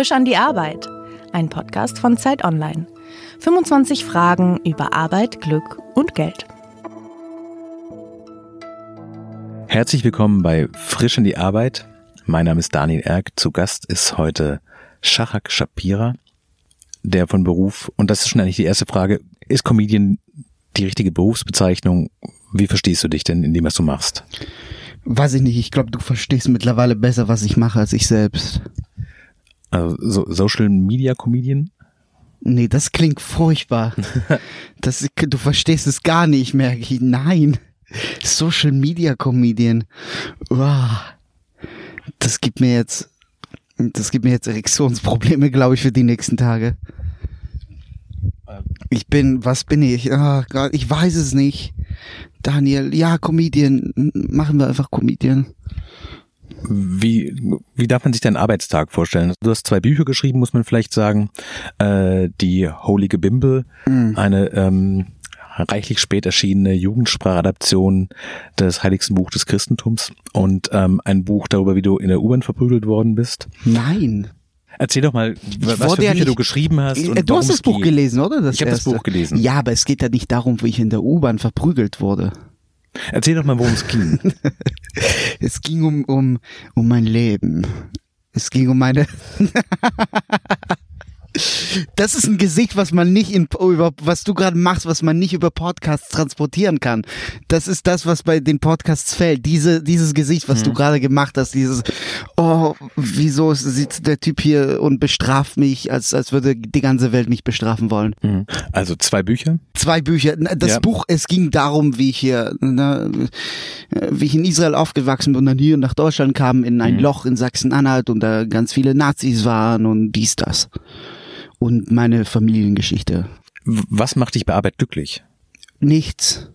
Frisch an die Arbeit, ein Podcast von Zeit Online. 25 Fragen über Arbeit, Glück und Geld. Herzlich willkommen bei Frisch an die Arbeit. Mein Name ist Daniel Erck. Zu Gast ist heute Shahak Shapira, der von Beruf, und das ist schon eigentlich die erste Frage, ist Comedian die richtige Berufsbezeichnung? Wie verstehst du dich denn in dem, was du machst? Weiß ich nicht, ich glaube, du verstehst mittlerweile besser, was ich mache, als ich selbst. Also so Social Media Comedian? Nee, das klingt furchtbar. das, du verstehst es gar nicht, merke ich. Nein. Social Media Comedian. Uah. Das gibt mir jetzt, das gibt mir jetzt Erektionsprobleme, glaube ich, für die nächsten Tage. Ich bin, was bin ich? Gott, ich weiß es nicht. Daniel, ja, Comedian. Machen wir einfach Comedian. Wie, wie darf man sich deinen Arbeitstag vorstellen? Du hast zwei Bücher geschrieben, muss man vielleicht sagen. Äh, die Holige Bimble, mhm. eine ähm, reichlich spät erschienene Jugendsprachadaption des heiligsten Buch des Christentums und ähm, ein Buch darüber, wie du in der U-Bahn verprügelt worden bist. Nein. Erzähl doch mal, was für Bücher ja du geschrieben hast. Und du hast das Buch geht. gelesen, oder? Das ich habe das Buch gelesen. Ja, aber es geht ja nicht darum, wie ich in der U-Bahn verprügelt wurde. Erzähl doch mal, worum es ging. es ging um, um, um mein Leben. Es ging um meine. Das ist ein Gesicht, was man nicht in, über, was du gerade machst, was man nicht über Podcasts transportieren kann. Das ist das, was bei den Podcasts fällt. Diese, dieses Gesicht, was mhm. du gerade gemacht hast, dieses, oh, wieso sitzt der Typ hier und bestraft mich, als, als würde die ganze Welt mich bestrafen wollen. Mhm. Also zwei Bücher? Zwei Bücher. Das ja. Buch, es ging darum, wie ich hier, ne, wie ich in Israel aufgewachsen bin und dann hier nach Deutschland kam, in ein mhm. Loch in Sachsen-Anhalt und da ganz viele Nazis waren und dies, das und meine Familiengeschichte. Was macht dich bei Arbeit glücklich? Nichts.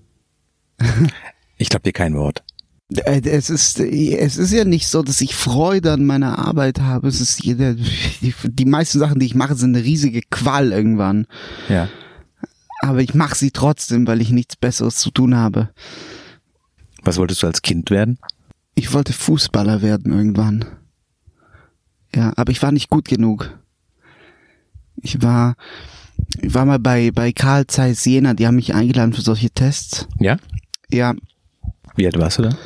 ich glaube dir kein Wort. Äh, es ist, es ist ja nicht so, dass ich Freude an meiner Arbeit habe. Es ist jeder, die, die meisten Sachen, die ich mache, sind eine riesige Qual irgendwann. Ja. Aber ich mache sie trotzdem, weil ich nichts Besseres zu tun habe. Was wolltest du als Kind werden? Ich wollte Fußballer werden irgendwann. Ja, aber ich war nicht gut genug. Ich war, ich war mal bei, bei Karl Zeiss Jena, die haben mich eingeladen für solche Tests. Ja? Ja. Wie alt warst du da?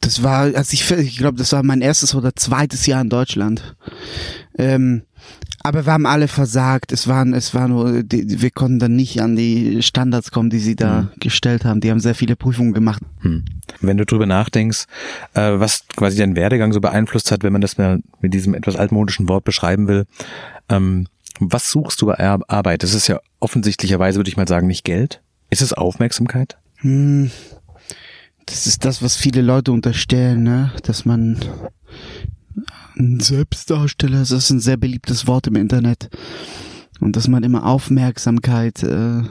Das war, als ich, ich glaube, das war mein erstes oder zweites Jahr in Deutschland. Ähm, aber wir haben alle versagt. Es waren, es war nur, die, wir konnten dann nicht an die Standards kommen, die sie da hm. gestellt haben. Die haben sehr viele Prüfungen gemacht. Hm. Wenn du drüber nachdenkst, äh, was quasi dein Werdegang so beeinflusst hat, wenn man das mal mit diesem etwas altmodischen Wort beschreiben will, ähm, was suchst du bei Arbeit? Das ist ja offensichtlicherweise, würde ich mal sagen, nicht Geld. Ist es Aufmerksamkeit? Hm. Das ist das, was viele Leute unterstellen, ne? Dass man ein Selbstdarsteller, das ist ein sehr beliebtes Wort im Internet. Und dass man immer Aufmerksamkeit äh,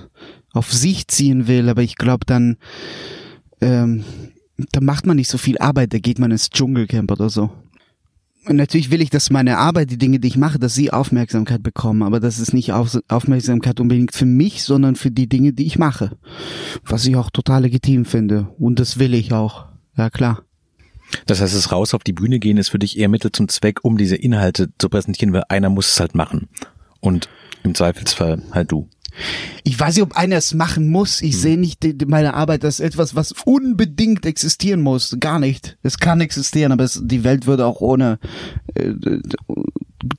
auf sich ziehen will, aber ich glaube dann, ähm, da macht man nicht so viel Arbeit, da geht man ins Dschungelcamp oder so. Und natürlich will ich, dass meine Arbeit, die Dinge, die ich mache, dass sie Aufmerksamkeit bekommen, aber das ist nicht Auf Aufmerksamkeit unbedingt für mich, sondern für die Dinge, die ich mache. Was ich auch total legitim finde. Und das will ich auch. Ja, klar. Das heißt, das raus auf die Bühne gehen ist für dich eher Mittel zum Zweck, um diese Inhalte zu präsentieren, weil einer muss es halt machen. Und im Zweifelsfall halt du. Ich weiß nicht, ob einer es machen muss. Ich hm. sehe nicht die, meine Arbeit als etwas, was unbedingt existieren muss. Gar nicht. Es kann existieren, aber es, die Welt würde auch ohne äh,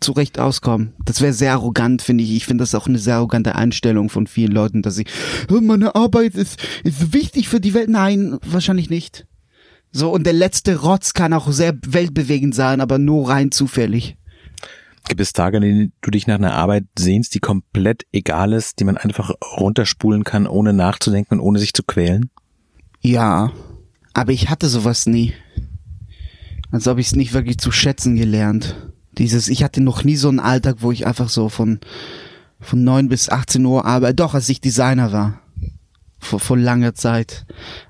zurecht auskommen. Das wäre sehr arrogant, finde ich. Ich finde das auch eine sehr arrogante Einstellung von vielen Leuten, dass sie, meine Arbeit ist, ist wichtig für die Welt. Nein, wahrscheinlich nicht. So, und der letzte Rotz kann auch sehr weltbewegend sein, aber nur rein zufällig. Gibt es Tage, an denen du dich nach einer Arbeit sehnst, die komplett egal ist, die man einfach runterspulen kann, ohne nachzudenken und ohne sich zu quälen? Ja, aber ich hatte sowas nie. Als ob ich es nicht wirklich zu schätzen gelernt. Dieses, ich hatte noch nie so einen Alltag, wo ich einfach so von, von neun bis 18 Uhr arbeite. Doch, als ich Designer war vor, vor langer Zeit.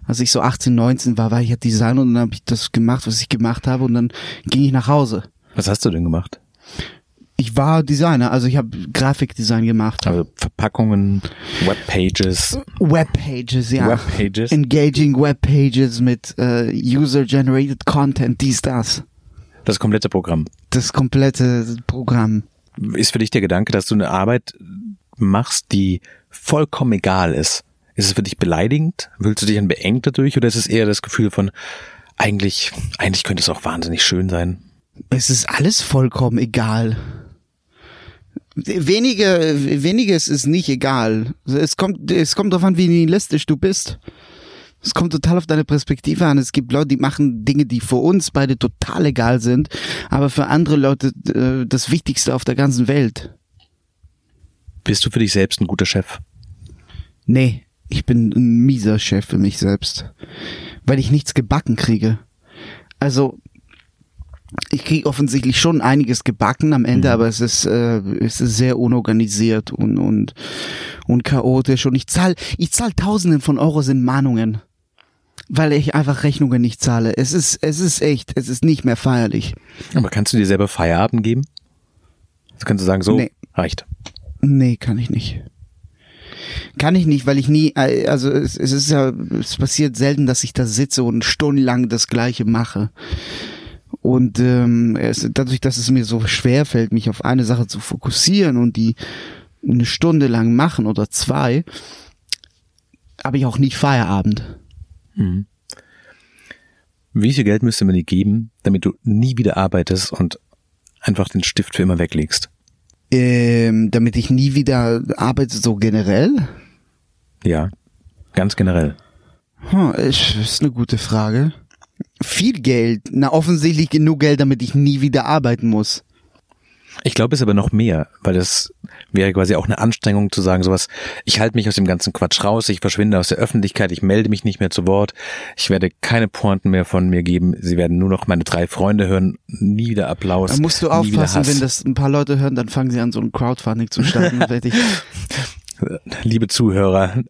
Als ich so 18, 19 war, war ich ja Designer und dann habe ich das gemacht, was ich gemacht habe und dann ging ich nach Hause. Was hast du denn gemacht? Ich war Designer, also ich habe Grafikdesign gemacht. Also Verpackungen, Webpages. Webpages, ja. Webpages. Engaging Webpages mit uh, User-Generated Content, dies, das. Das komplette Programm. Das komplette Programm. Ist für dich der Gedanke, dass du eine Arbeit machst, die vollkommen egal ist? Ist es für dich beleidigend? Fühlst du dich dann beengt dadurch oder ist es eher das Gefühl von, eigentlich, eigentlich könnte es auch wahnsinnig schön sein? Es ist alles vollkommen egal. Wenige, weniges ist nicht egal. Es kommt, es kommt darauf an, wie nihilistisch du bist. Es kommt total auf deine Perspektive an. Es gibt Leute, die machen Dinge, die für uns beide total egal sind, aber für andere Leute äh, das Wichtigste auf der ganzen Welt. Bist du für dich selbst ein guter Chef? Nee, ich bin ein mieser Chef für mich selbst, weil ich nichts gebacken kriege. Also ich kriege offensichtlich schon einiges gebacken am Ende, mhm. aber es ist, äh, es ist sehr unorganisiert und, und, und chaotisch. Und ich zahle ich zahl Tausenden von Euros in Mahnungen, weil ich einfach Rechnungen nicht zahle. Es ist, es ist echt, es ist nicht mehr feierlich. Aber kannst du dir selber Feierabend geben? Das kannst du sagen, so nee. reicht. Nee, kann ich nicht. Kann ich nicht, weil ich nie, äh, also es, es ist ja, es passiert selten, dass ich da sitze und stundenlang das Gleiche mache. Und ähm, es, dadurch, dass es mir so schwer fällt, mich auf eine Sache zu fokussieren und die eine Stunde lang machen oder zwei, habe ich auch nicht Feierabend. Mhm. Wie viel Geld müsste man dir geben, damit du nie wieder arbeitest und einfach den Stift für immer weglegst? Ähm, damit ich nie wieder arbeite, so generell? Ja, ganz generell. Hm, ist eine gute Frage. Viel Geld. Na, offensichtlich genug Geld, damit ich nie wieder arbeiten muss. Ich glaube es aber noch mehr, weil das wäre quasi auch eine Anstrengung zu sagen, sowas, ich halte mich aus dem ganzen Quatsch raus, ich verschwinde aus der Öffentlichkeit, ich melde mich nicht mehr zu Wort, ich werde keine Pointen mehr von mir geben, sie werden nur noch meine drei Freunde hören, nie wieder Applaus. Da musst du aufpassen, wenn das ein paar Leute hören, dann fangen sie an, so ein Crowdfunding zu starten. Liebe Zuhörer,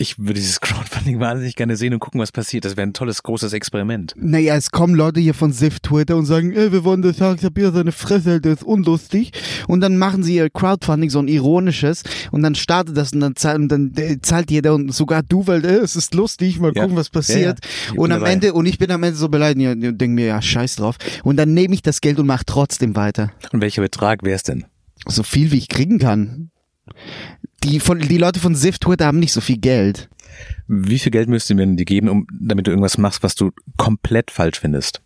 ich würde dieses Crowdfunding wahnsinnig gerne sehen und gucken, was passiert. Das wäre ein tolles, großes Experiment. Naja, es kommen Leute hier von Sif Twitter und sagen, ey, wir wollen das sagen, ich hab hier seine Fresse, der ist unlustig. Und dann machen sie ihr Crowdfunding, so ein ironisches, und dann startet das und dann, zahlt, und dann äh, zahlt jeder und sogar du, weil ey, es ist lustig, mal ja. gucken, was passiert. Ja, ja. Und am Ende, und ich bin am Ende so beleidigt und denke mir, ja, scheiß drauf. Und dann nehme ich das Geld und mache trotzdem weiter. Und welcher Betrag wäre es denn? So viel, wie ich kriegen kann die von die Leute von Ziff Twitter haben nicht so viel Geld. Wie viel Geld müsste mir dir geben, um damit du irgendwas machst, was du komplett falsch findest?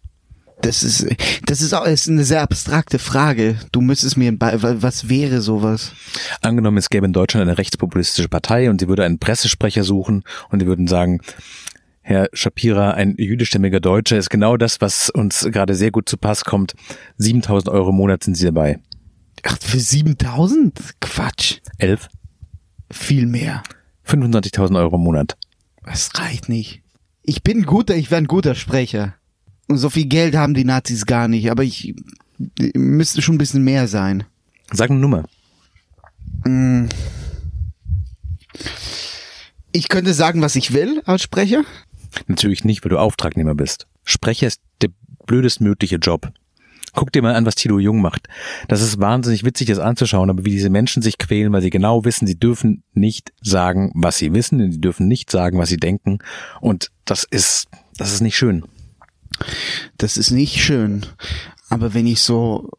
Das ist das ist auch ist eine sehr abstrakte Frage. Du müsstest mir was wäre sowas? Angenommen, es gäbe in Deutschland eine rechtspopulistische Partei und sie würde einen Pressesprecher suchen und die würden sagen, Herr Shapira, ein jüdischstämmiger Deutscher, ist genau das, was uns gerade sehr gut zu Pass kommt. 7000 Euro im Monat sind Sie dabei. Ach, für 7000? Quatsch. Elf? Viel mehr. 25.000 Euro im Monat. Das reicht nicht. Ich bin guter, ich wäre ein guter Sprecher. Und so viel Geld haben die Nazis gar nicht, aber ich müsste schon ein bisschen mehr sein. Sag eine Nummer. Mm. Ich könnte sagen, was ich will als Sprecher. Natürlich nicht, weil du Auftragnehmer bist. Sprecher ist der blödestmögliche Job. Guck dir mal an, was Tilo Jung macht. Das ist wahnsinnig witzig, das anzuschauen, aber wie diese Menschen sich quälen, weil sie genau wissen, sie dürfen nicht sagen, was sie wissen, sie dürfen nicht sagen, was sie denken. Und das ist, das ist nicht schön. Das ist nicht schön. Aber wenn ich so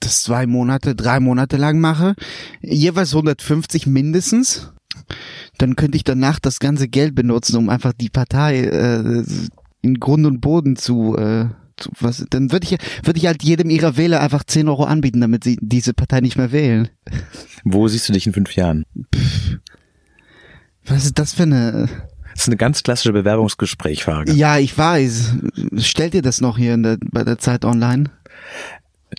das zwei Monate, drei Monate lang mache, jeweils 150 mindestens, dann könnte ich danach das ganze Geld benutzen, um einfach die Partei äh, in Grund und Boden zu äh, was, dann würde ich, würde ich halt jedem ihrer Wähler einfach 10 Euro anbieten, damit sie diese Partei nicht mehr wählen. Wo siehst du dich in fünf Jahren? Pff, was ist das für eine? Das ist eine ganz klassische Bewerbungsgesprächfrage. Ja, ich weiß. Stellt ihr das noch hier der, bei der Zeit online?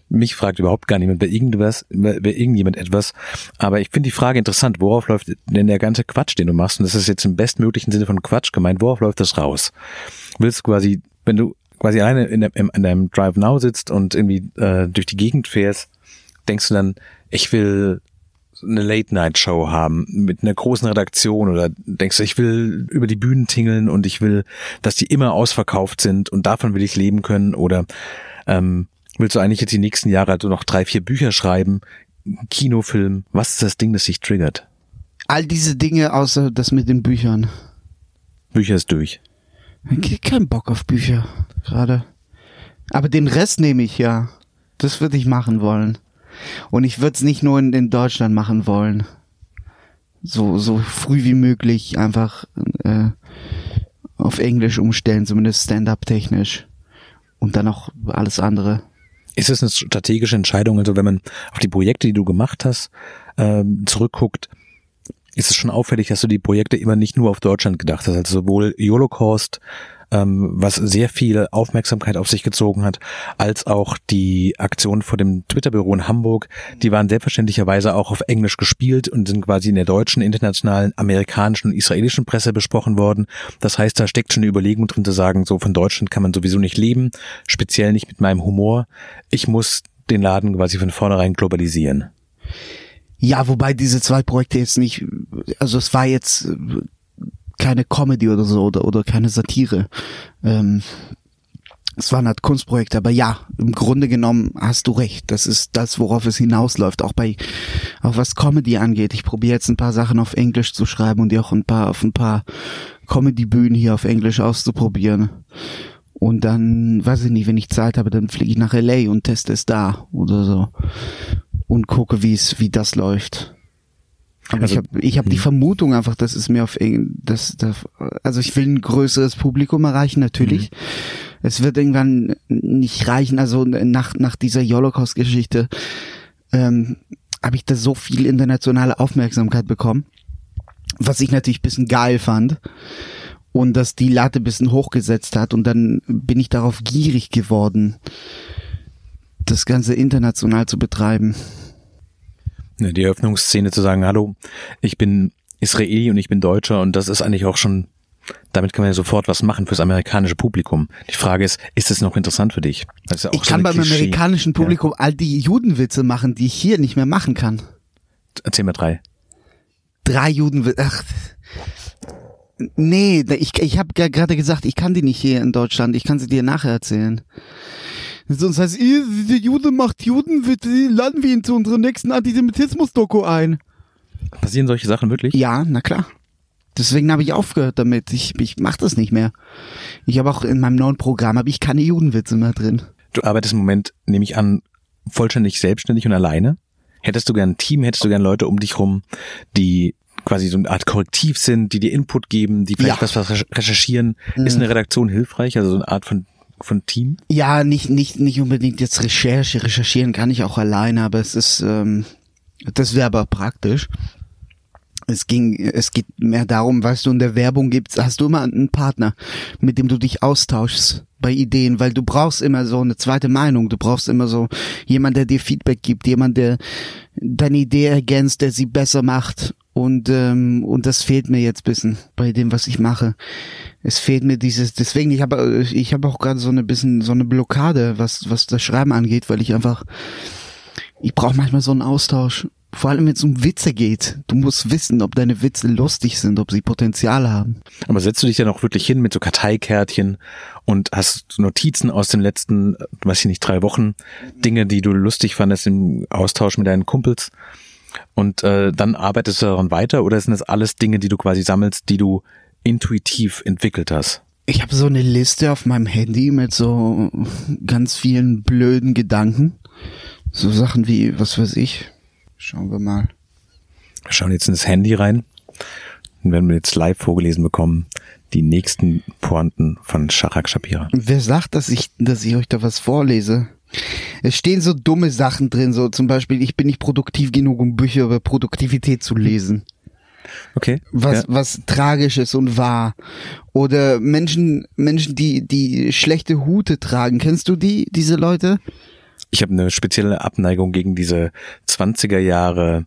Mich fragt überhaupt gar niemand bei irgendwas, bei irgendjemand etwas. Aber ich finde die Frage interessant. Worauf läuft denn der ganze Quatsch, den du machst? Und das ist jetzt im bestmöglichen Sinne von Quatsch gemeint. Worauf läuft das raus? Willst du quasi, wenn du quasi alleine in, der, in, in deinem Drive Now sitzt und irgendwie äh, durch die Gegend fährst, denkst du dann, ich will eine Late-Night-Show haben mit einer großen Redaktion oder denkst du, ich will über die Bühnen tingeln und ich will, dass die immer ausverkauft sind und davon will ich leben können oder ähm, willst du eigentlich jetzt die nächsten Jahre also noch drei, vier Bücher schreiben, Kinofilm, was ist das Ding, das sich triggert? All diese Dinge außer das mit den Büchern. Bücher ist durch. Kein Bock auf Bücher gerade. Aber den Rest nehme ich ja. Das würde ich machen wollen. Und ich würde es nicht nur in, in Deutschland machen wollen. So, so früh wie möglich einfach äh, auf Englisch umstellen, zumindest stand-up technisch. Und dann auch alles andere. Ist es eine strategische Entscheidung? Also wenn man auf die Projekte, die du gemacht hast, ähm, zurückguckt, ist es schon auffällig, dass du die Projekte immer nicht nur auf Deutschland gedacht hast. Also sowohl Holocaust, ähm, was sehr viel Aufmerksamkeit auf sich gezogen hat, als auch die Aktion vor dem Twitter-Büro in Hamburg. Die waren selbstverständlicherweise auch auf Englisch gespielt und sind quasi in der deutschen, internationalen, amerikanischen und israelischen Presse besprochen worden. Das heißt, da steckt schon eine Überlegung drin zu sagen, so von Deutschland kann man sowieso nicht leben, speziell nicht mit meinem Humor. Ich muss den Laden quasi von vornherein globalisieren. Ja, wobei diese zwei Projekte jetzt nicht, also es war jetzt keine Comedy oder so oder, oder keine Satire. Ähm, es waren halt Kunstprojekte, aber ja, im Grunde genommen hast du recht. Das ist das, worauf es hinausläuft. Auch bei, auch was Comedy angeht. Ich probiere jetzt ein paar Sachen auf Englisch zu schreiben und die auch ein paar auf ein paar Comedy-Bühnen hier auf Englisch auszuprobieren. Und dann, weiß ich nicht, wenn ich Zeit habe, dann fliege ich nach LA und teste es da oder so. Und gucke, wie es, wie das läuft. Aber also, ich habe ich hab die hm. Vermutung einfach, dass es mir auf das, das also ich will ein größeres Publikum erreichen natürlich. Mhm. Es wird irgendwann nicht reichen, also nach nach dieser Holocaust-Geschichte ähm, habe ich da so viel internationale Aufmerksamkeit bekommen, was ich natürlich bisschen geil fand und dass die Latte bisschen hochgesetzt hat und dann bin ich darauf gierig geworden, das Ganze international zu betreiben. Die Eröffnungsszene zu sagen, hallo, ich bin Israeli und ich bin Deutscher und das ist eigentlich auch schon, damit kann man ja sofort was machen fürs amerikanische Publikum. Die Frage ist, ist es noch interessant für dich? Ja ich so kann beim Klischee. amerikanischen Publikum ja. all die Judenwitze machen, die ich hier nicht mehr machen kann. Erzähl mir drei. Drei Judenwitze, ach. Nee, ich, ich habe gerade gesagt, ich kann die nicht hier in Deutschland, ich kann sie dir nachher erzählen. Sonst heißt, ihr, der Jude macht Juden, laden wir ihn zu unserer nächsten Antisemitismus-Doku ein. Passieren solche Sachen wirklich? Ja, na klar. Deswegen habe ich aufgehört damit. Ich, ich mache das nicht mehr. Ich habe auch in meinem neuen Programm habe ich keine Judenwitze mehr drin. Du arbeitest im Moment, nehme ich an, vollständig selbstständig und alleine. Hättest du gern ein Team, hättest du gern Leute um dich rum, die quasi so eine Art Korrektiv sind, die dir Input geben, die vielleicht ja. was recherchieren. Mhm. Ist eine Redaktion hilfreich? Also so eine Art von von Team? Ja, nicht, nicht, nicht unbedingt jetzt Recherche. Recherchieren kann ich auch alleine, aber es ist, ähm, das wäre aber praktisch. Es ging, es geht mehr darum, weißt du, in der Werbung gibt's, hast du immer einen Partner, mit dem du dich austauschst bei Ideen, weil du brauchst immer so eine zweite Meinung, du brauchst immer so jemand, der dir Feedback gibt, jemand, der deine Idee ergänzt, der sie besser macht und ähm, und das fehlt mir jetzt bisschen bei dem, was ich mache es fehlt mir dieses, deswegen, ich habe ich habe auch gerade so eine bisschen so eine Blockade, was, was das Schreiben angeht, weil ich einfach, ich brauche manchmal so einen Austausch. Vor allem, wenn es um Witze geht. Du musst wissen, ob deine Witze lustig sind, ob sie Potenzial haben. Aber setzt du dich dann auch wirklich hin mit so Karteikärtchen und hast Notizen aus den letzten, weiß ich nicht, drei Wochen, Dinge, die du lustig fandest im Austausch mit deinen Kumpels? Und äh, dann arbeitest du daran weiter oder sind das alles Dinge, die du quasi sammelst, die du intuitiv entwickelt hast? Ich habe so eine Liste auf meinem Handy mit so ganz vielen blöden Gedanken. So Sachen wie, was weiß ich. Schauen wir mal. Wir schauen jetzt in das Handy rein und werden wir jetzt live vorgelesen bekommen, die nächsten Pointen von Shachak Shapira. Wer sagt, dass ich, dass ich euch da was vorlese? Es stehen so dumme Sachen drin, so zum Beispiel, ich bin nicht produktiv genug, um Bücher über Produktivität zu lesen. Okay. Was, ja. was tragisch ist und wahr. Oder Menschen, Menschen, die, die schlechte Hute tragen. Kennst du die, diese Leute? Ich habe eine spezielle Abneigung gegen diese 20er Jahre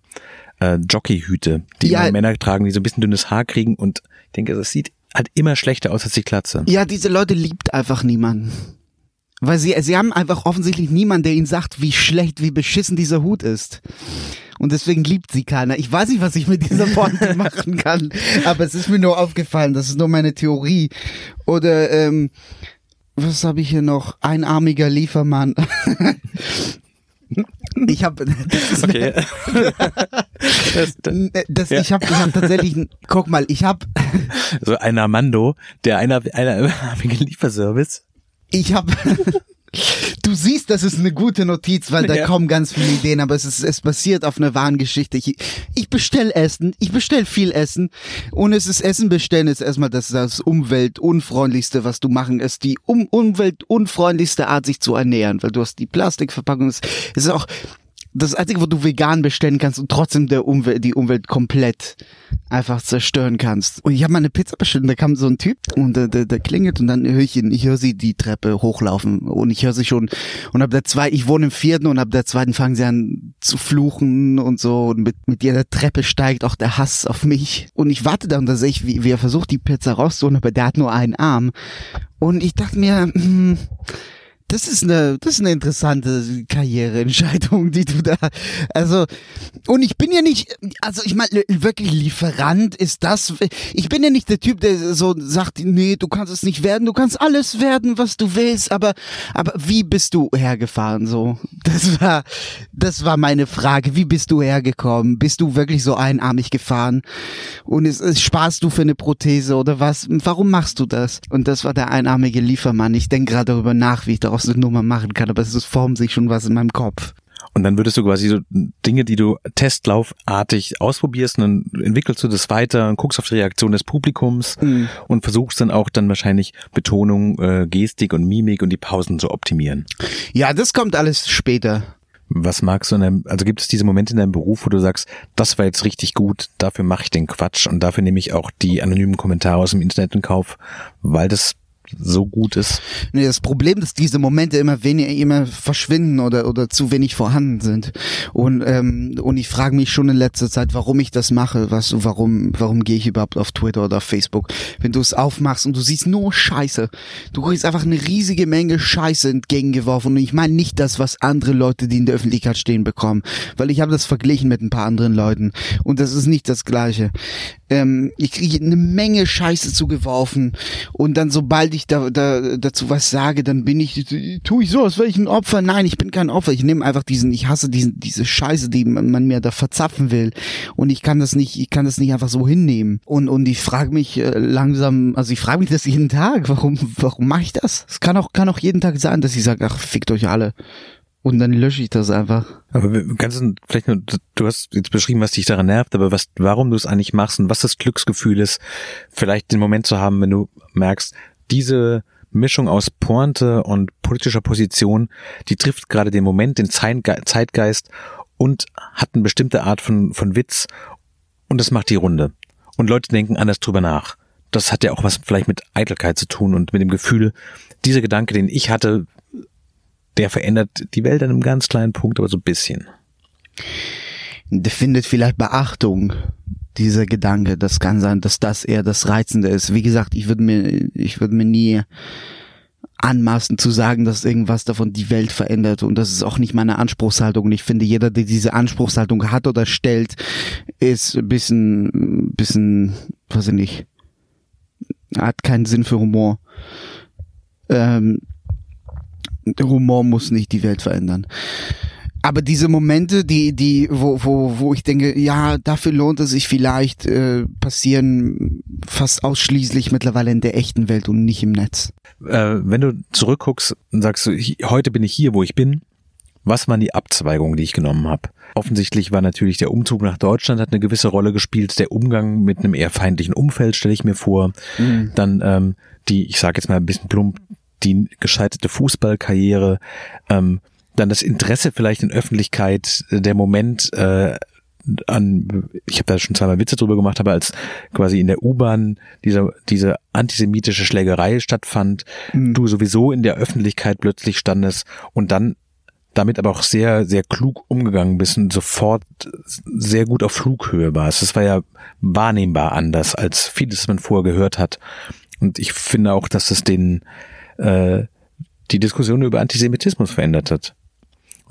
äh, Jockeyhüte, die ja, Männer tragen, die so ein bisschen dünnes Haar kriegen und ich denke, das sieht halt immer schlechter aus als die Klatze. Ja, diese Leute liebt einfach niemanden. Weil sie, sie haben einfach offensichtlich niemanden, der ihnen sagt, wie schlecht, wie beschissen dieser Hut ist und deswegen liebt sie keiner. Ich weiß nicht, was ich mit dieser Pointe machen kann, aber es ist mir nur aufgefallen, das ist nur meine Theorie. Oder ähm, was habe ich hier noch? Einarmiger Liefermann. Ich habe das okay. das, das, ja. ich habe ich hab tatsächlich guck mal, ich habe so ein Armando, der einer einer Lieferservice. Ich habe Du siehst, das ist eine gute Notiz, weil da Ja. kommen ganz viele Ideen, aber es ist, es basiert auf einer wahren Geschichte. Ich, ich bestell Essen, ich bestell viel Essen und es ist Essen bestellen ist erstmal das, das umweltunfreundlichste, was du machen, ist die um, umweltunfreundlichste Art, sich zu ernähren, weil du hast die Plastikverpackung, es es ist auch das Einzige, wo du vegan bestellen kannst und trotzdem der Umwelt, die Umwelt komplett einfach zerstören kannst. Und ich habe mal eine Pizza bestellt und da kam so ein Typ und der, der, der klingelt und dann höre ich ihn, ich höre sie die Treppe hochlaufen und ich höre sie schon und ab der zwei, ich wohne im vierten und ab der zweiten fangen sie an zu fluchen und so und mit, mit jeder Treppe steigt auch der Hass auf mich und ich warte da und da sehe ich, wie, wie er versucht die Pizza rauszuholen, aber der hat nur einen Arm und ich dachte mir, hm, das ist eine, das ist eine interessante Karriereentscheidung, die du da, also, und ich bin ja nicht, also ich meine, wirklich Lieferant ist das, ich bin ja nicht der Typ, der so sagt, nee, du kannst es nicht werden, du kannst alles werden, was du willst, aber, aber wie bist du hergefahren, so? Das war, das war meine Frage, wie bist du hergekommen? Bist du wirklich so einarmig gefahren? Und es, es sparst du für eine Prothese oder was? Warum machst du das? Und das war der einarmige Liefermann. Ich denke gerade darüber nach, wie ich daraus eine Nummer machen kann, aber es ist- formt sich schon was in meinem Kopf. Und dann würdest du quasi so Dinge, die du testlaufartig ausprobierst, und dann entwickelst du das weiter und guckst auf die Reaktion des Publikums und versuchst dann auch dann wahrscheinlich Betonung, äh, Gestik und Mimik und die Pausen zu optimieren. Ja, das kommt alles später. Was magst du in deinem, also gibt es diese Momente in deinem Beruf, wo du sagst, das war jetzt richtig gut, dafür mache ich den Quatsch und dafür nehme ich auch die anonymen Kommentare aus dem Internet in Kauf, weil das so gut ist. Nee, das Problem ist, diese Momente immer weniger, immer verschwinden oder, oder zu wenig vorhanden sind. Und, ähm, und ich frage mich schon in letzter Zeit, warum ich das mache. Was, warum, warum gehe ich überhaupt auf Twitter oder auf Facebook? Wenn du es aufmachst und du siehst nur Scheiße. Du kriegst einfach eine riesige Menge Scheiße entgegengeworfen. Und ich meine nicht das, was andere Leute, die in der Öffentlichkeit stehen, bekommen. Weil ich habe das verglichen mit ein paar anderen Leuten. Und das ist nicht das Gleiche. Ähm, ich kriege eine Menge Scheiße zugeworfen. Und dann, sobald ich da, da dazu was sage, dann bin ich, tue ich so, als wäre ich ein Opfer. Nein, ich bin kein Opfer. Ich nehme einfach diesen, ich hasse diesen, diese Scheiße, die man, mir da verzapfen will. Und ich kann das nicht, ich kann das nicht einfach so hinnehmen. Und, und ich frage mich äh, langsam, also ich frage mich das jeden Tag, warum, warum mache ich das? Es kann auch, kann auch jeden Tag sein, dass ich sage, ach, fickt euch alle. Und dann lösche ich das einfach. Aber kannst du vielleicht nur, du hast jetzt beschrieben, was dich daran nervt, aber was, warum du es eigentlich machst und was das Glücksgefühl ist, vielleicht den Moment zu haben, wenn du merkst, diese Mischung aus Pointe und politischer Position, die trifft gerade den Moment, den Zeitge- Zeitgeist und hat eine bestimmte Art von, von Witz und das macht die Runde. Und Leute denken anders drüber nach. Das hat ja auch was vielleicht mit Eitelkeit zu tun und mit dem Gefühl, dieser Gedanke, den ich hatte, der verändert die Welt an einem ganz kleinen Punkt, aber so ein bisschen. Der findet vielleicht Beachtung, dieser Gedanke. Das kann sein, dass das eher das Reizende ist. Wie gesagt, ich würde mir, ich würde mir nie anmaßen zu sagen, dass irgendwas davon die Welt verändert und das ist auch nicht meine Anspruchshaltung und ich finde jeder, der diese Anspruchshaltung hat oder stellt, ist ein bisschen, ein bisschen, weiß ich nicht, hat keinen Sinn für Humor. Ähm, Humor muss nicht die Welt verändern. Aber diese Momente, die, die, wo, wo, wo ich denke, ja, dafür lohnt es sich vielleicht, äh, passieren fast ausschließlich mittlerweile in der echten Welt und nicht im Netz. Äh, wenn du zurückguckst und sagst, ich- heute bin ich hier, wo ich bin, was waren die Abzweigungen, die ich genommen habe? Offensichtlich war natürlich der Umzug nach Deutschland hat eine gewisse Rolle gespielt, der Umgang mit einem eher feindlichen Umfeld, stelle ich mir vor. Dann ähm, die, ich sage jetzt mal ein bisschen plump, die gescheiterte Fußballkarriere, ähm, dann das Interesse vielleicht in Öffentlichkeit, äh, der Moment äh, an, ich habe da schon zweimal Witze drüber gemacht, aber als quasi in der U-Bahn diese, diese antisemitische Schlägerei stattfand, du sowieso in der Öffentlichkeit plötzlich standest und dann damit aber auch sehr, sehr klug umgegangen bist und sofort sehr gut auf Flughöhe warst. Das war ja wahrnehmbar anders als vieles, was man vorher gehört hat. Und ich finde auch, dass es den, äh, die Diskussion über Antisemitismus verändert hat.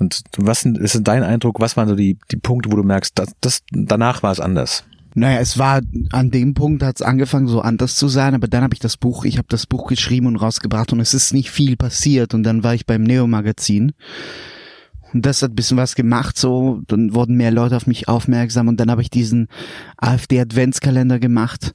Und was ist dein Eindruck, was waren so die, die Punkte, wo du merkst, dass, das, danach war es anders? Naja, es war an dem Punkt hat es angefangen so anders zu sein, aber dann habe ich das Buch, ich habe das Buch geschrieben und rausgebracht und es ist nicht viel passiert und dann war ich beim Neo Magazin und das hat bisschen was gemacht so, dann wurden mehr Leute auf mich aufmerksam und dann habe ich diesen AfD Adventskalender gemacht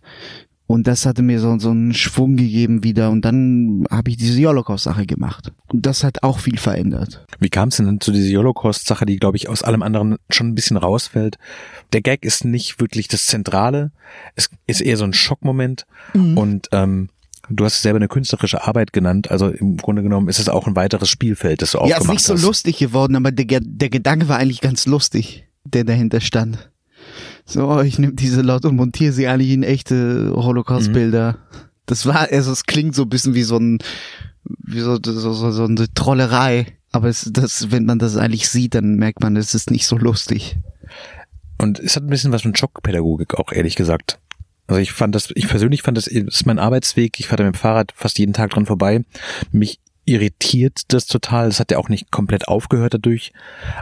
Und das hatte mir so, so einen Schwung gegeben wieder. Und dann habe ich diese Holocaust-Sache gemacht. Und das hat auch viel verändert. Wie kam es denn zu dieser Holocaust-Sache, die, glaube ich, aus allem anderen schon ein bisschen rausfällt? Der Gag ist nicht wirklich das Zentrale. Es ist eher so ein Schockmoment. Mhm. Und ähm, du hast selber eine künstlerische Arbeit genannt. Also im Grunde genommen ist es auch ein weiteres Spielfeld, das du aufgemacht hast. Ja, ist nicht hast. so lustig geworden, aber der, der Gedanke war eigentlich ganz lustig, der dahinter stand. So, ich nehme diese Leute und montiere sie eigentlich in echte Holocaust-Bilder. Mhm. Das war, also es klingt so ein bisschen wie so ein, wie so, so, so, so eine Trollerei. Aber es, das, wenn man das eigentlich sieht, dann merkt man, es ist nicht so lustig. Und es hat ein bisschen was von Schockpädagogik auch, ehrlich gesagt. Also ich fand das, ich persönlich fand das, das ist mein Arbeitsweg. Ich fahre da mit dem Fahrrad fast jeden Tag dran vorbei. Mich irritiert das total. Das hat ja auch nicht komplett aufgehört dadurch.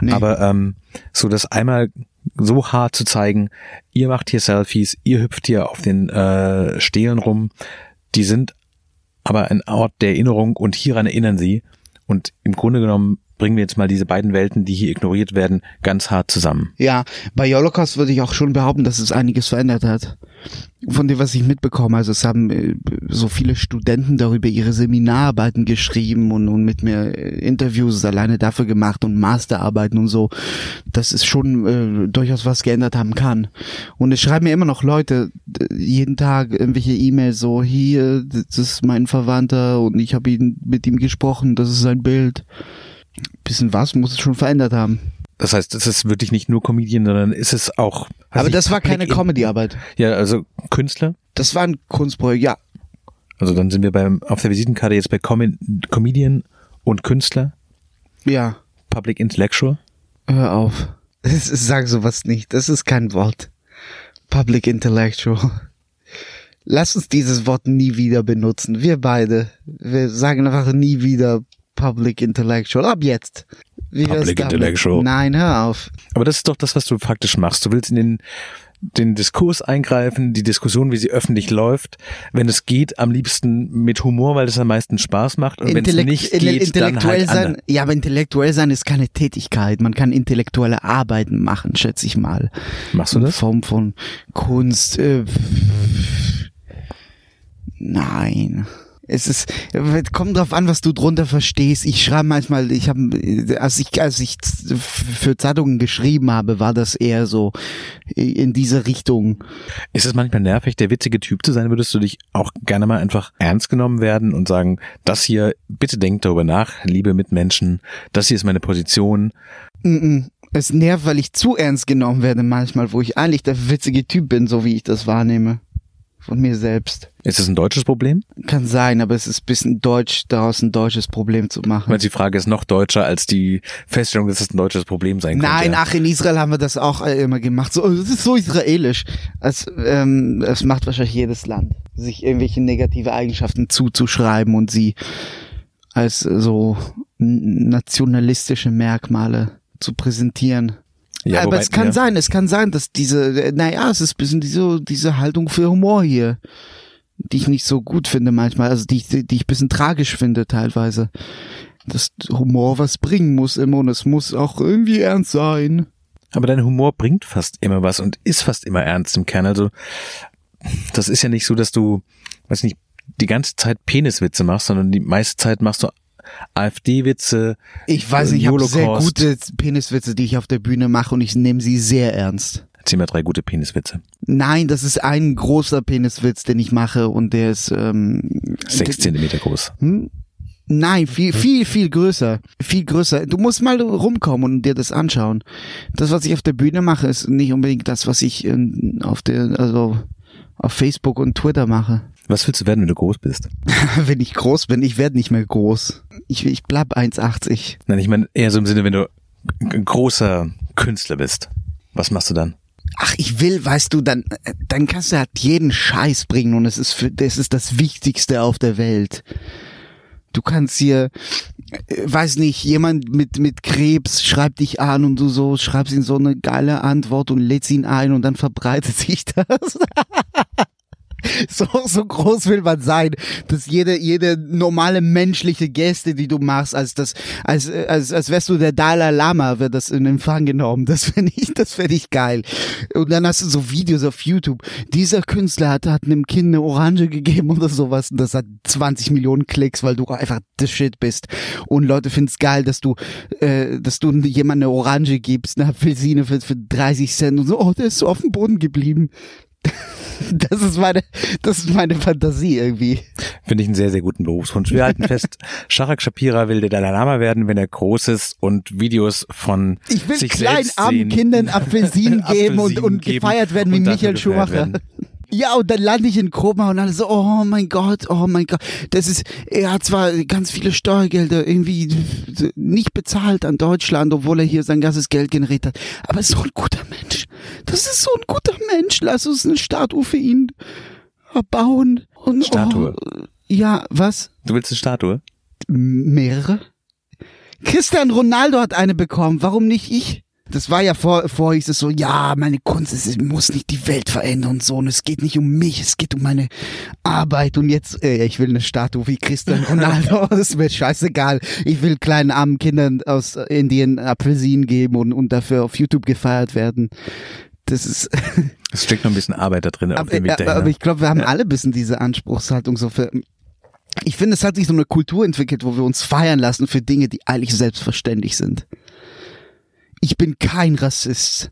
Nee. Aber ähm, so das einmal so hart zu zeigen, ihr macht hier Selfies, ihr hüpft hier auf den äh, Stelen rum, die sind aber ein Ort der Erinnerung und hieran erinnern sie. Und im Grunde genommen bringen wir jetzt mal diese beiden Welten, die hier ignoriert werden, ganz hart zusammen. Ja, bei Holocaust würde ich auch schon behaupten, dass es einiges verändert hat. Von dem, was ich mitbekomme, also es haben äh, so viele Studenten darüber ihre Seminararbeiten geschrieben und, und mit mir äh, Interviews alleine dafür gemacht und Masterarbeiten und so, dass es schon äh, durchaus was geändert haben kann. Und es schreiben mir immer noch Leute jeden Tag irgendwelche E-Mails so, hier, das ist mein Verwandter und ich habe ihn mit ihm gesprochen, das ist sein Bild bisschen was muss es schon verändert haben. Das heißt, es ist wirklich nicht nur Comedian, sondern ist es auch. Aber das war keine Comedy-Arbeit. Ja, also Künstler? Das war ein Kunstprojekt, ja. Also dann sind wir beim auf der Visitenkarte jetzt bei Com Comedian und Künstler. Ja. Public Intellectual. Hör auf. Sag sowas nicht. Das ist kein Wort. Public Intellectual. Lass uns dieses Wort nie wieder benutzen. Wir beide. Wir sagen einfach nie wieder Public Intellectual. Ab jetzt. Wie Public Intellectual. Nein, hör auf. Aber das ist doch das, was du faktisch machst. Du willst in den den Diskurs eingreifen, die Diskussion, wie sie öffentlich läuft. Wenn es geht, am liebsten mit Humor, weil es am meisten Spaß macht. Und wenn es nicht geht, dann halt sein, Ja, aber intellektuell sein ist keine Tätigkeit. Man kann intellektuelle Arbeiten machen, schätze ich mal. Machst du das? In Form von Kunst. Äh, nein es ist kommt drauf an, was du drunter verstehst. Ich schreibe manchmal, ich habe als ich als ich für Zeitungen geschrieben habe, war das eher so in diese Richtung. Ist es manchmal nervig, der witzige Typ zu sein? Würdest du dich auch gerne mal einfach ernst genommen werden und sagen, das hier, bitte denkt darüber nach, liebe Mitmenschen, das hier ist meine Position. Mm -mm. Es nervt, weil ich zu ernst genommen werde manchmal, wo ich eigentlich der witzige Typ bin, so wie ich das wahrnehme von mir selbst. Ist es ein deutsches Problem? Kann sein, aber es ist ein bisschen deutsch, daraus ein deutsches Problem zu machen. Weil die Frage ist noch deutscher als die Feststellung, dass es ein deutsches Problem sein könnte. Nein, ach, in Israel haben wir das auch immer gemacht. So, das ist so israelisch. Es, ähm, es macht wahrscheinlich jedes Land, sich irgendwelche negative Eigenschaften zuzuschreiben und sie als so nationalistische Merkmale zu präsentieren. Ja, aber wobei, es kann ja. sein, es kann sein, dass diese, naja, es ist ein bisschen diese, diese Haltung für Humor hier, die ich nicht so gut finde manchmal, also die, die ich ein bisschen tragisch finde teilweise. Dass Humor was bringen muss immer und es muss auch irgendwie ernst sein. Aber dein Humor bringt fast immer was und ist fast immer ernst im Kern. Also, das ist ja nicht so, dass du, weiß nicht, die ganze Zeit Peniswitze machst, sondern die meiste Zeit machst du AfD-Witze. Ich weiß nicht, ich habe sehr gute Peniswitze, die ich auf der Bühne mache und ich nehme sie sehr ernst. Erzähl mir drei gute Peniswitze. Nein, das ist ein großer Peniswitz, den ich mache und der ist ähm, sechs Zentimeter groß. Hm? Nein, viel, viel, viel größer. Viel größer. Du musst mal rumkommen und dir das anschauen. Das, was ich auf der Bühne mache, ist nicht unbedingt das, was ich in, auf der, also auf Facebook und Twitter mache. Was willst du werden, wenn du groß bist? wenn ich groß bin, ich werde nicht mehr groß. Ich, ich bleib 1,80. Nein, ich meine eher so im Sinne, wenn du ein großer Künstler bist. Was machst du dann? Ach, ich will, weißt du, dann, dann kannst du halt jeden Scheiß bringen und es ist für, das ist das Wichtigste auf der Welt. Du kannst hier, äh, weiß nicht, jemand mit, mit Krebs schreibt dich an und du so schreibst ihm so eine geile Antwort und lädst ihn ein und dann verbreitet sich das. so, so groß will man sein, dass jede, jede normale menschliche Geste, die du machst, als das, als, als, als wärst du der Dalai Lama, wird das in Empfang genommen. Das finde ich, das finde ich geil. Und dann hast du so Videos auf YouTube. Dieser Künstler hat, hat einem Kind eine Orange gegeben oder sowas und das hat 20 Millionen Klicks, weil du einfach the shit bist. Und Leute finden es geil, dass du, äh, dass du jemand eine Orange gibst, eine Apfelsine für, für 30 Cent und so, oh, der ist so auf dem Boden geblieben. Das ist meine, das ist meine Fantasie irgendwie. Finde ich einen sehr, sehr guten Berufswunsch. Wir halten fest, Sharak Shapira will der Dalai Lama werden, wenn er groß ist und Videos von Ich will sich kleinen armen. Kindern Apfelsinen geben und, Apfelsinen und geben gefeiert werden wie und Michael Schumacher. werden. Ja, und dann lande ich in Koma und alle so, oh mein Gott, oh mein Gott. Das ist, er hat zwar ganz viele Steuergelder irgendwie nicht bezahlt an Deutschland, obwohl er hier sein ganzes Geld generiert hat. Aber er so ein guter Mensch. Das ist so ein guter Mensch. Lass uns eine Statue für ihn bauen. Und, Statue? Oh, ja, was? Du willst eine Statue? Mehrere? Cristian Ronaldo hat eine bekommen. Warum nicht ich? Das war ja vor, vor hieß es so, ja, meine Kunst es muss nicht die Welt verändern und so. Und es geht nicht um mich, es geht um meine Arbeit. Und jetzt, äh, ich will eine Statue wie Cristian Ronaldo. ist mir scheißegal. Ich will kleinen armen Kindern aus Indien Apfelsinen geben und, und dafür auf YouTube gefeiert werden. Das ist. Es steckt noch ein bisschen Arbeit da drin. auf aber, dem Weg aber, dahin. aber ich glaube, wir haben alle ein bisschen diese Anspruchshaltung so für. Ich finde, es hat sich so eine Kultur entwickelt, wo wir uns feiern lassen für Dinge, die eigentlich selbstverständlich sind. Ich bin kein Rassist.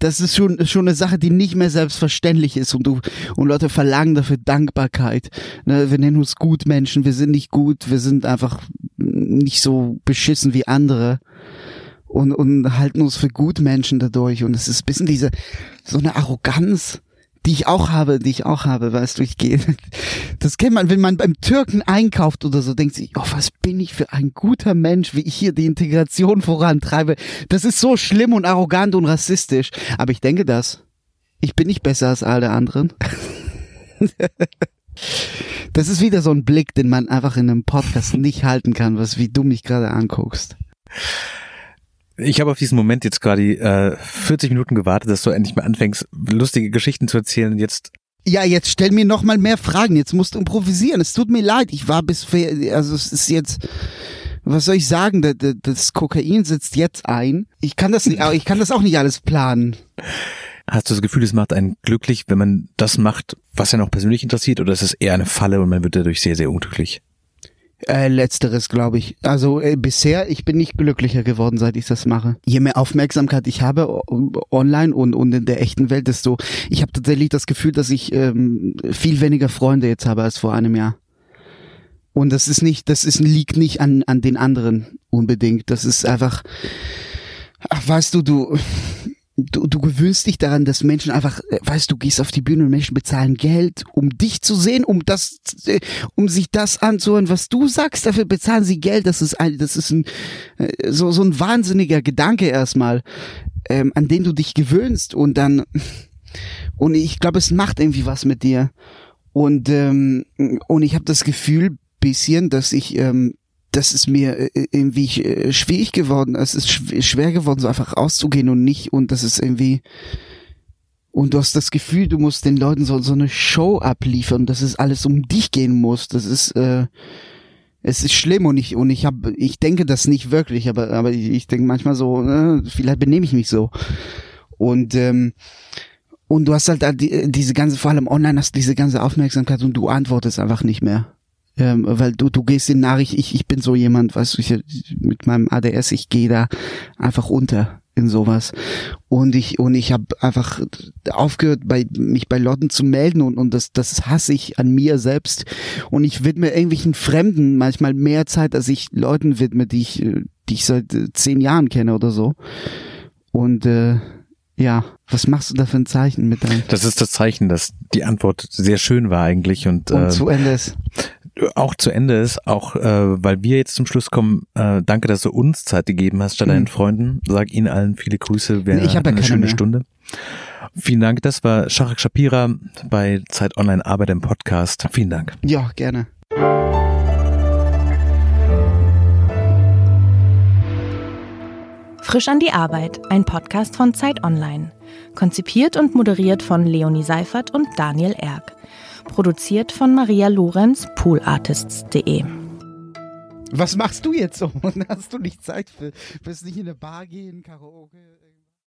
Das ist schon, schon eine Sache, die nicht mehr selbstverständlich ist und du, und Leute verlangen dafür Dankbarkeit. Ne, wir nennen uns Gutmenschen, wir sind nicht gut, wir sind einfach nicht so beschissen wie andere und, und halten uns für Gutmenschen dadurch und es ist ein bisschen diese, so eine Arroganz, die ich auch habe, die ich auch habe, weißt du, ich gehe, das kennt man, wenn man beim Türken einkauft oder so, denkt sich, oh, was bin ich für ein guter Mensch, wie ich hier die Integration vorantreibe. Das ist so schlimm und arrogant und rassistisch. Aber ich denke das. Ich bin nicht besser als alle anderen. Das ist wieder so ein Blick, den man einfach in einem Podcast nicht halten kann, was wie du mich gerade anguckst. Ich habe auf diesen Moment jetzt gerade äh, 40 Minuten gewartet, dass du endlich mal anfängst, lustige Geschichten zu erzählen. Jetzt Ja, jetzt stell mir noch mal mehr Fragen. Jetzt musst du improvisieren. Es tut mir leid. Ich war bis, also es ist jetzt, was soll ich sagen? Das, Kokain sitzt jetzt ein. Ich kann das nicht, ich kann das auch nicht alles planen. hast du das Gefühl, es macht einen glücklich, wenn man das macht, was einen auch persönlich interessiert, oder ist es eher eine Falle und man wird dadurch sehr, sehr unglücklich? Äh, letzteres, glaube ich. Also äh, bisher, ich bin nicht glücklicher geworden, seit ich das mache. Je mehr Aufmerksamkeit ich habe online und, und in der echten Welt, desto ich habe tatsächlich das Gefühl, dass ich ähm, viel weniger Freunde jetzt habe als vor einem Jahr. Und das ist nicht, das ist, liegt nicht an, an den anderen unbedingt. Das ist einfach, ach, weißt du, du, du, du gewöhnst dich daran, dass Menschen einfach, äh, weißt du, gehst auf die Bühne und Menschen bezahlen Geld, um dich zu sehen, um das, äh, um sich das anzuhören, was du sagst. Dafür bezahlen sie Geld. Das ist ein, das ist ein, äh, so, so ein wahnsinniger Gedanke erstmal, ähm, an den du dich gewöhnst und dann, und ich glaube, es macht irgendwie was mit dir. Und, ähm, und ich habe das Gefühl, bisschen, dass ich, ähm, das ist mir äh, irgendwie äh, schwierig geworden. Es ist schw schwer geworden, so einfach rauszugehen und nicht, und das ist irgendwie, und du hast das Gefühl, du musst den Leuten so, so eine Show abliefern, dass es alles um dich gehen muss. Das ist, äh, es ist schlimm und ich, und ich habe, ich denke das nicht wirklich, aber, aber ich, ich denke manchmal so, äh, vielleicht benehme ich mich so. Und, ähm, und du hast halt diese ganze, vor allem online hast diese ganze Aufmerksamkeit und du antwortest einfach nicht mehr. Ähm, weil du, du gehst in Nachricht, ich, ich bin so jemand, weißt du, ich, mit meinem ADS, ich gehe da einfach unter in sowas. Und ich, und ich habe einfach aufgehört, bei, mich bei Leuten zu melden und, und das, das hasse ich an mir selbst. Und ich widme irgendwelchen Fremden manchmal mehr Zeit, als ich Leuten widme, die ich, die ich seit äh, zehn Jahren kenne oder so. Und äh, ja, was machst du da für ein Zeichen mit deinem Das ist das Zeichen, dass die Antwort sehr schön war eigentlich und, und äh, zu Ende ist? Auch zu Ende ist, auch äh, weil wir jetzt zum Schluss kommen, äh, danke, dass du uns Zeit gegeben hast statt Mhm. deinen Freunden. Sag ihnen allen viele Grüße. Wir ich ja eine schöne mehr. Stunde. Vielen Dank. Das war Shahak Shapira bei Zeit Online Arbeit im Podcast. Vielen Dank. Ja, gerne. Frisch an die Arbeit, ein Podcast von Zeit Online. Konzipiert und moderiert von Leonie Seifert und Daniel Erck. Produziert von Maria Lorenz, poolartists.de. Was machst du jetzt so? Hast du nicht Zeit für, willst nicht in eine Bar gehen, Karaoke?